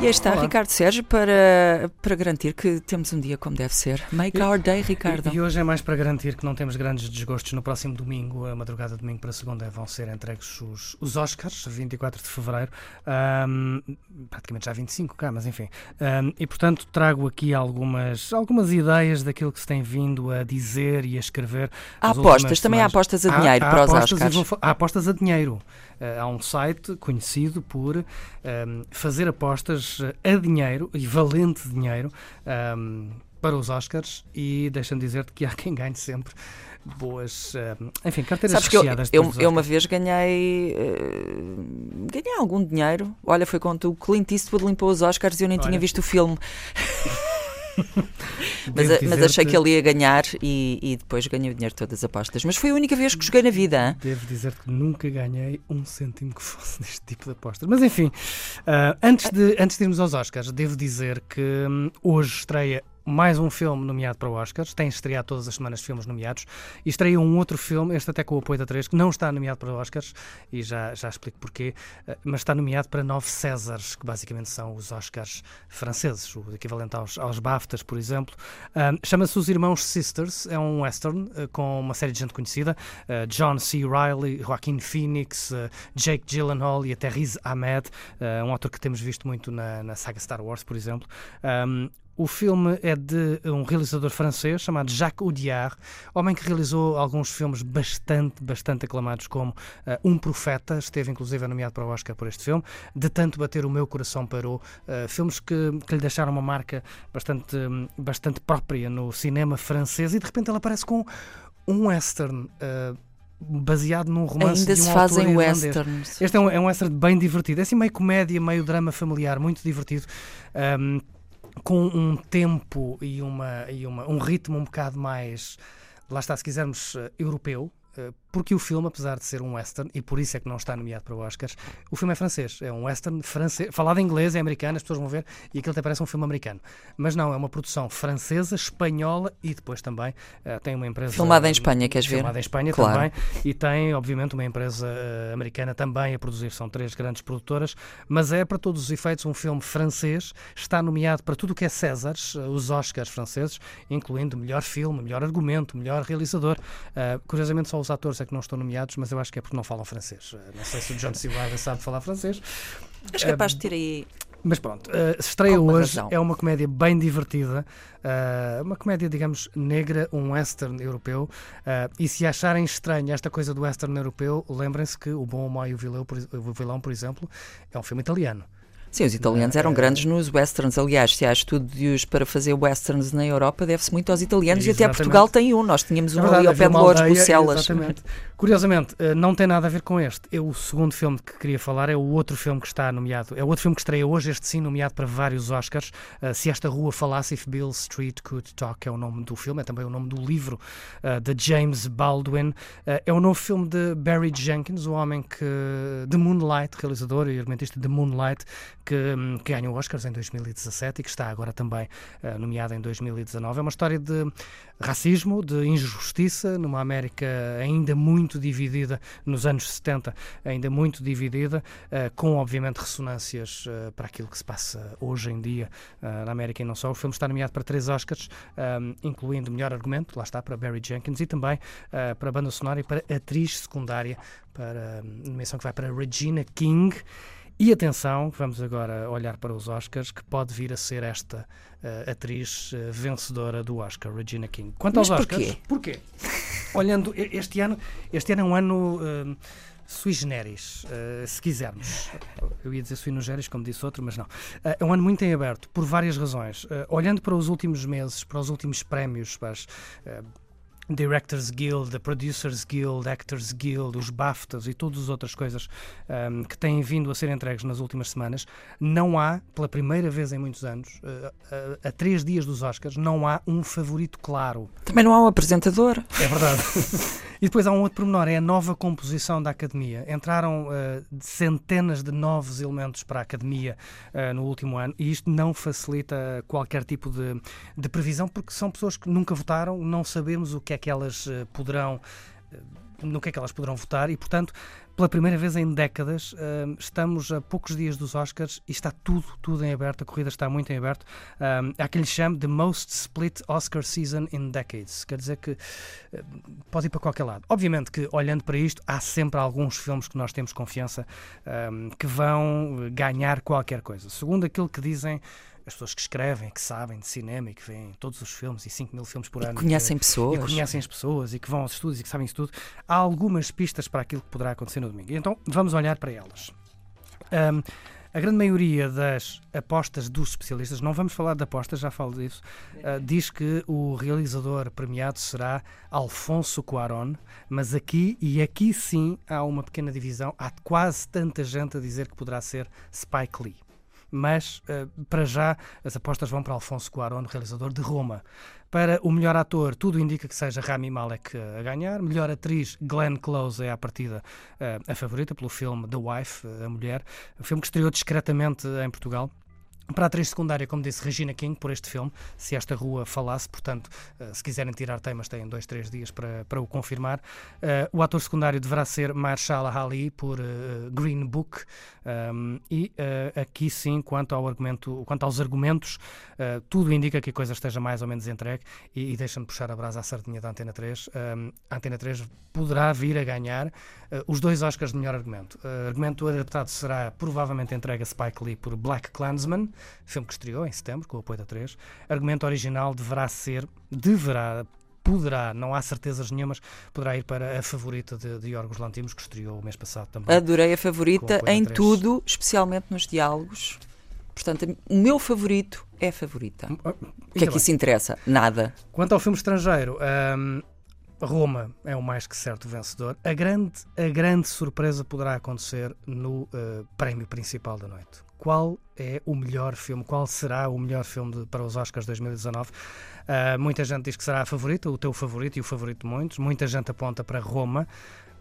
E aí está Ricardo Sérgio para, para garantir que temos um dia como deve ser. Make our day, Ricardo. E hoje é mais para garantir que não temos grandes desgostos no próximo domingo, a madrugada de domingo para segunda, vão ser entregues os, os Oscars, 24 de fevereiro, Ahm, praticamente já 25 cá, mas enfim. Ahm, e portanto trago aqui algumas, algumas ideias daquilo que se tem vindo a dizer e a escrever. Há apostas, também há apostas a dinheiro Há- há para os apostas e Oscars. vou há apostas a dinheiro. Ah, há um site conhecido por ahm, fazer apostas ah, a dinheiro e valente dinheiro ahm, para os Oscars e deixa-me dizer-te que há quem ganhe sempre boas, ahm, enfim, carteiras Sabes que eu, recheadas eu, eu uma vez ganhei eh, ganhei algum dinheiro. Olha, foi quando o Clint Eastwood limpou os Oscars e eu nem tinha Olha. visto o filme. Mas, a- mas achei dizer-te- que ele ia ganhar e, e depois ganhei o dinheiro de todas as apostas. Mas foi a única vez que joguei na vida. hã? Devo dizer que nunca ganhei um cêntimo que fosse neste tipo de apostas. Mas enfim, ah, antes, de, antes de irmos aos Oscars, devo dizer que hum, hoje estreia mais um filme nomeado para o Oscars. Tem estreado todas as semanas filmes nomeados. E estreia um outro filme, este até com o apoio da 3, que não está nomeado para Oscars, e já, já explico porquê, ah, mas está nomeado para nove Césares, que basicamente são os Oscars franceses, o equivalente aos, aos BAFTAs, por exemplo. Ah, Chama-se Os Irmãos Sisters, é um western ah, com uma série de gente conhecida, uh, John C. Reilly, Joaquin Phoenix, uh, Jake Gyllenhaal e até Riz Ahmed, uh, um ator que temos visto muito na, na saga Star Wars, por exemplo. Um, o filme é de um realizador francês chamado Jacques Audiard, homem que realizou alguns filmes bastante, bastante aclamados, como uh, Um Profeta, esteve inclusive nomeado para o Oscar por este filme. De tanto bater o meu coração parou. Uh, filmes que, que lhe deixaram uma marca bastante, bastante própria no cinema francês e de repente ele aparece com um western. uh, baseado num romance Ainda de um se autor fazem irlandês. westerns. Este é um, é um western bem divertido. É assim meio comédia, meio drama familiar, muito divertido. Um, com um tempo e, uma, e uma, um ritmo um bocado mais, lá está, se quisermos, eh, europeu. Porque o filme, apesar de ser um western, e por isso é que não está nomeado para o Oscars, o filme é francês. É um western francês, falado em inglês, é americano, as pessoas vão ver, e aquilo até parece um filme americano. Mas não, é uma produção francesa, espanhola e depois também eh, tem uma empresa. Filmada em Espanha, queres ver? Filmada em Espanha Claro. também. E tem, obviamente, uma empresa eh, americana também a produzir. São três grandes produtoras, mas é, para todos os efeitos, um filme francês. Está nomeado para tudo o que é Césares, eh, os Oscars franceses, incluindo melhor filme, melhor argumento, melhor realizador. Curiosamente, só os atores que não estão nomeados, mas eu acho que é porque não falam francês. Eh, não sei se o John C. Reilly sabe falar francês. És capaz de ter aí. Mas pronto, uh, estreia hoje, razão. é uma comédia bem divertida, uh, uma comédia, digamos, negra, um western europeu. uh, e se acharem estranho esta coisa do western europeu, lembrem-se que O Bom, o Mau e o Vilão, por, o Vilão, por exemplo, é um filme italiano. Sim, os italianos eram grandes nos westerns. Aliás, se há estúdios para fazer westerns na Europa, deve-se muito aos italianos e até. Portugal tem um. Nós tínhamos um É verdade, ali ao pé de Lourdes, Bucelas. Exatamente. Curiosamente, uh, não tem nada a ver com este. Eu, o segundo filme que queria falar é o outro filme que está nomeado. É o outro filme que estreia hoje, este sim, nomeado para vários Oscars. Uh, se esta rua falasse, If Bill Street Could Talk, é o nome do filme, é também o nome do livro uh, de James Baldwin. Uh, é o novo filme de Barry Jenkins, o homem que. de Moonlight, realizador e argumentista de Moonlight, que, hum, que ganhou Oscars em 2017 e que está agora também uh, nomeado em 2019. É uma história de racismo, de injustiça numa América ainda muito dividida nos anos 70, ainda muito dividida, uh, com obviamente ressonâncias uh, para aquilo que se passa hoje em dia na América e não só. O filme está nomeado para três Oscars, um, incluindo melhor argumento, lá está, para Barry Jenkins e também para banda sonora e para atriz secundária, para hum, nomeação que vai para Regina King. E atenção, vamos agora olhar para os Oscars, que pode vir a ser esta uh, atriz uh, vencedora do Oscar, Regina King. Quanto Mas aos Oscars, porquê? porquê? Olhando, este ano, este ano é um ano uh, sui generis, se quisermos. Eu ia dizer sui generis, como disse outro, mas não. É um ano muito em aberto, por várias razões. Olhando para os últimos meses, para os últimos prémios, para as, Directors Guild, a Producers Guild, Actors Guild, os BAFTAs e todas as outras coisas um, que têm vindo a ser entregues nas últimas semanas, não há, pela primeira vez em muitos anos, uh, a, a, três dias dos Oscars, não há um favorito claro. Também não há um apresentador. É verdade. e depois há um outro pormenor, é a nova composição da Academia. Entraram uh, centenas de novos elementos para a Academia uh, no último ano e isto não facilita qualquer tipo de, de previsão porque são pessoas que nunca votaram, não sabemos o que é que elas eh, poderão no que é que elas poderão votar e, portanto, pela primeira vez em décadas, eh, estamos a poucos dias dos Oscars e está tudo, tudo em aberto, a corrida está muito em aberto. há quem lhe chame The Most Split Oscar Season in Decades. Quer dizer que pode ir para qualquer lado. Obviamente que, olhando para isto, há sempre alguns filmes que nós temos confiança que vão ganhar qualquer coisa. Segundo aquilo que dizem as pessoas que escrevem, que sabem de cinema e que veem todos os filmes e 5 mil filmes por e ano. Conhecem que, pessoas. E conhecem as pessoas e que vão aos estudos e que sabem isso tudo. Há algumas pistas para aquilo que poderá acontecer no domingo. Então vamos olhar para elas. Um, a grande maioria das apostas dos especialistas, não vamos falar de apostas, já falo disso, uh, diz que o realizador premiado será Alfonso Cuarón, mas aqui, e aqui sim, há uma pequena divisão. Há quase tanta gente a dizer que poderá ser Spike Lee mas uh, para já as apostas vão para Alfonso Cuarón, realizador de Roma. Para o melhor ator, tudo indica que seja Rami Malek a ganhar. Melhor atriz, Glenn Close é à partida uh, a favorita pelo filme The Wife, a mulher, um filme que estreou discretamente em Portugal. Para a atriz secundária, como disse Regina King, por este filme, se esta rua falasse, portanto, eh, se quiserem tirar temas, têm dois, três dias para, para o confirmar. Uh, o ator secundário deverá ser Marshala Ali, por uh, Green Book, um, e aqui sim, quanto, ao argumento, quanto aos argumentos, tudo indica que a coisa esteja mais ou menos entregue, e, e deixa-me puxar a brasa à sardinha da Antena 3. Um, a Antena 3 poderá vir a ganhar os dois Oscars de melhor argumento. O argumento adaptado será provavelmente entregue a Spike Lee por Black Klansman, filme que estreou em setembro, com o apoio da 3. Argumento original deverá ser, deverá, poderá, não há certezas nenhumas, poderá ir para a favorita de, de Yorgos Lantimos, que estreou o mês passado também. Adorei a favorita em tudo, especialmente nos diálogos. Portanto, o meu favorito é a favorita. Hum, ah, o que é que isso interessa? Nada. Quanto ao filme estrangeiro, um, Roma é o mais que certo vencedor. A grande, a grande surpresa poderá acontecer no uh, prémio principal da noite qual é o melhor filme, qual será o melhor filme de, para os Oscars 2019. Uh, ah, muita gente diz que será a favorita, o teu favorito e o favorito de muitos. Muita gente aponta para Roma,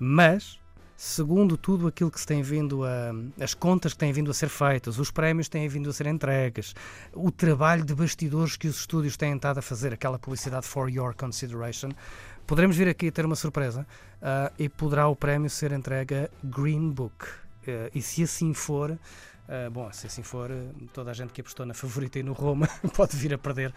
mas segundo tudo aquilo que se tem vindo a. as contas que têm vindo a ser feitas, os prémios têm vindo a ser entregues, o trabalho de bastidores que os estúdios têm estado a fazer, aquela publicidade for your consideration, poderemos vir aqui a ter uma surpresa uh, e poderá o prémio ser entregue a Green Book. Uh, e se assim for, Uh, bom, se assim for, toda a gente que apostou na favorita e no Roma pode vir a perder,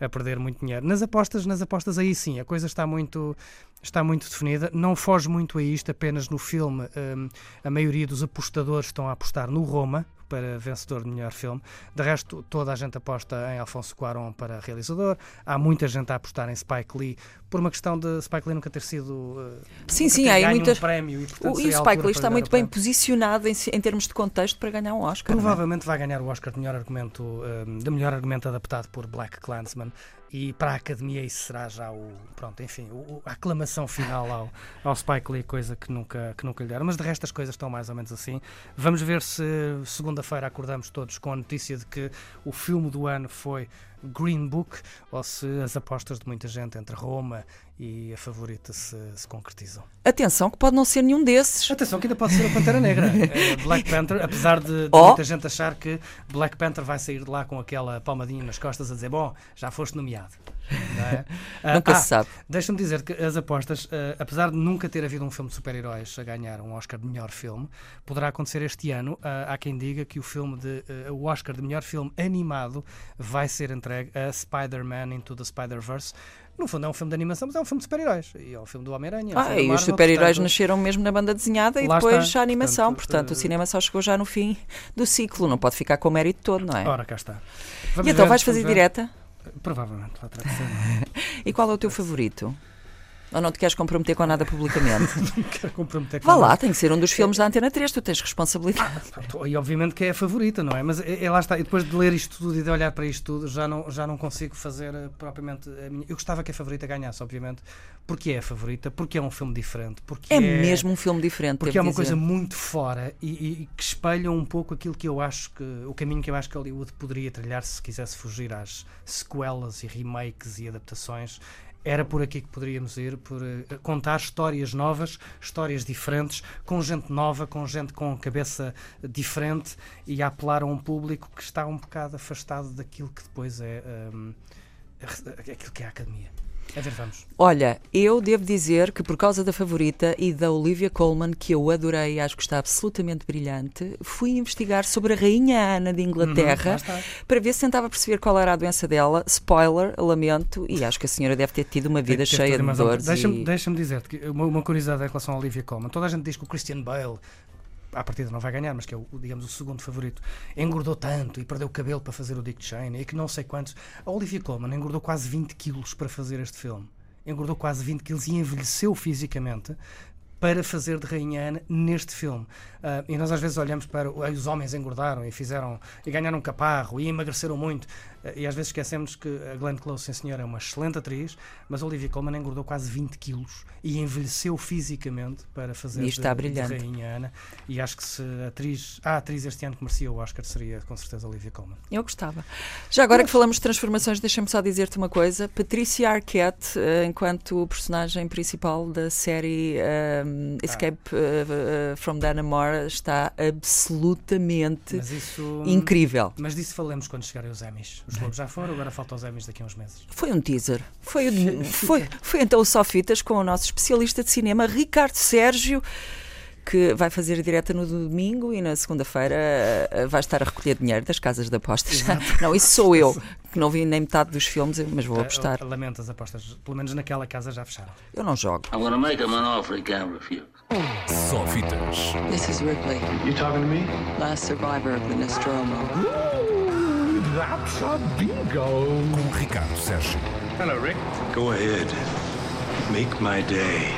a perder muito dinheiro. Nas apostas, nas apostas aí sim, a coisa está muito, está muito definida. Não foge muito a isto, apenas no filme um, a maioria dos apostadores estão a apostar no Roma, para vencedor de melhor filme. De resto, toda a gente aposta em Alfonso Cuarón para realizador. Há muita gente a apostar em Spike Lee por uma questão de Spike Lee nunca ter sido uh, sim sim há muitas um prémio e, portanto, o, e o Spike Lee está muito bem posicionado em, em, termos de contexto para ganhar um Oscar é? provavelmente é? vai ganhar o Oscar de melhor argumento uh, de melhor argumento adaptado por Black Klansman e para a Academia isso será já o pronto enfim o, a aclamação final ao, ao Spike Lee coisa que nunca que nunca lhe deram. Mas de resto as coisas estão mais ou menos assim. Vamos ver se segunda-feira acordamos todos com a notícia de que o filme do ano foi Green Book ou se as apostas de muita gente entre Roma e a favorita se, se, concretizam. Atenção, que pode não ser nenhum desses. Atenção, que ainda pode ser a Pantera Negra. Eh, Black Panther, apesar de, de oh. muita gente achar que Black Panther vai sair de lá com aquela palmadinha nas costas a dizer: Bom, já foste nomeado. É? Nunca ah, se sabe. Deixa-me dizer que as apostas, uh, apesar de nunca ter havido um filme de super-heróis a ganhar um Oscar de melhor filme, poderá acontecer este ano. Uh, há quem diga que o filme de uh, o Oscar de melhor filme animado vai ser entregue a Spider-Man Into the Spider-Verse. No fundo é um filme de animação, mas é um filme de super-heróis. E é um filme do Homem-Aranha. É ah, e os super-heróis nasceram mesmo na banda desenhada e depois está, a animação. Portanto, portanto, o cinema só chegou já no fim do ciclo. Não pode ficar com o mérito todo, não é? Ora, cá está. Vamos e então, ver, vais fazer direta? Provavelmente, lá terá e qual é o teu favorito? Ou não te queres comprometer com nada publicamente? Não quero comprometer com Vá nada. lá, tem que ser um dos filmes da Antena 3, tu tens responsabilidade. Pronto, E obviamente que é a favorita, não é? Mas é, é lá está. E depois de ler isto tudo e de olhar para isto tudo, já não, já não consigo fazer eh, propriamente a minha. Eu gostava que a favorita ganhasse, obviamente, porque é a favorita, porque é um filme diferente, porque É mesmo um filme diferente, Porque é uma dizer. coisa muito fora e, e- e que espelha um pouco aquilo que eu acho que. o caminho que eu acho que Hollywood poderia trilhar se quisesse fugir às sequelas e remakes e adaptações. Era por aqui que poderíamos ir, por eh, contar histórias novas, histórias diferentes, com gente nova, com gente com cabeça diferente e apelar a um público que está um bocado afastado daquilo que depois é hum, aquilo que é a academia. A ver, vamos. Olha, eu devo dizer que por causa da favorita e da Olivia Colman, que eu adorei e acho que está absolutamente brilhante, fui investigar sobre a Rainha Ana de Uhum, Inglaterra está. para ver se tentava perceber qual era a doença dela. Spoiler, lamento, e acho que a senhora deve ter tido uma vida cheia de dores. Deixa-me e- deixa dizer-te uma, uma curiosidade em relação à Olivia Colman. Toda a gente diz que o Christian Bale, à partida não vai ganhar, mas que é o, digamos, o segundo favorito, engordou tanto e perdeu cabelo para fazer o Dick Cheney e que não sei quantos. A Olivia Colman engordou quase 20 quilos para fazer este filme. Engordou quase 20 quilos e envelheceu fisicamente para fazer de Rainha Ana neste filme. Ah, e nós às vezes olhamos para "Ai, os homens engordaram e fizeram e ganharam um caparro e emagreceram muito Ah, e às vezes esquecemos que a Glenn Close, sim senhora, é uma excelente atriz, mas Olivia Colman engordou quase 20 quilos e envelheceu fisicamente para fazer E está de, de brilhante. Rainha Ana. E acho que se a atriz, a atriz este ano que merecia o Oscar seria com certeza Olivia Colman. Eu gostava. Já agora que falamos de transformações, deixa-me só dizer-te uma coisa. Patrícia Arquette, eh, enquanto personagem principal da série Escape eh, eh, from Dannemora, está absolutamente Mas isso incrível. Mas disso falamos quando chegarem os Emmys. Os Globos já foram, agora faltam os Emmys daqui a uns meses. Foi um teaser. Foi, o- foi, foi então o Só Fitas com o nosso especialista de cinema, Ricardo Sérgio, que vai fazer a direta no domingo e na segunda-feira eh, vai estar a recolher dinheiro das casas de apostas. Não, isso sou eu, que não vi nem metade dos filmes, mas vou apostar. Ah, Lamento as apostas, pelo menos naquela casa já fecharam. Eu não jogo. I'm gonna make him an offer he can't refuse. Só fitas. This is Ripley, You talking to me? last survivor of the Nostromo. That's a bingo. Com Ricardo Sérgio. Hello, Rick. Go ahead. Make my day.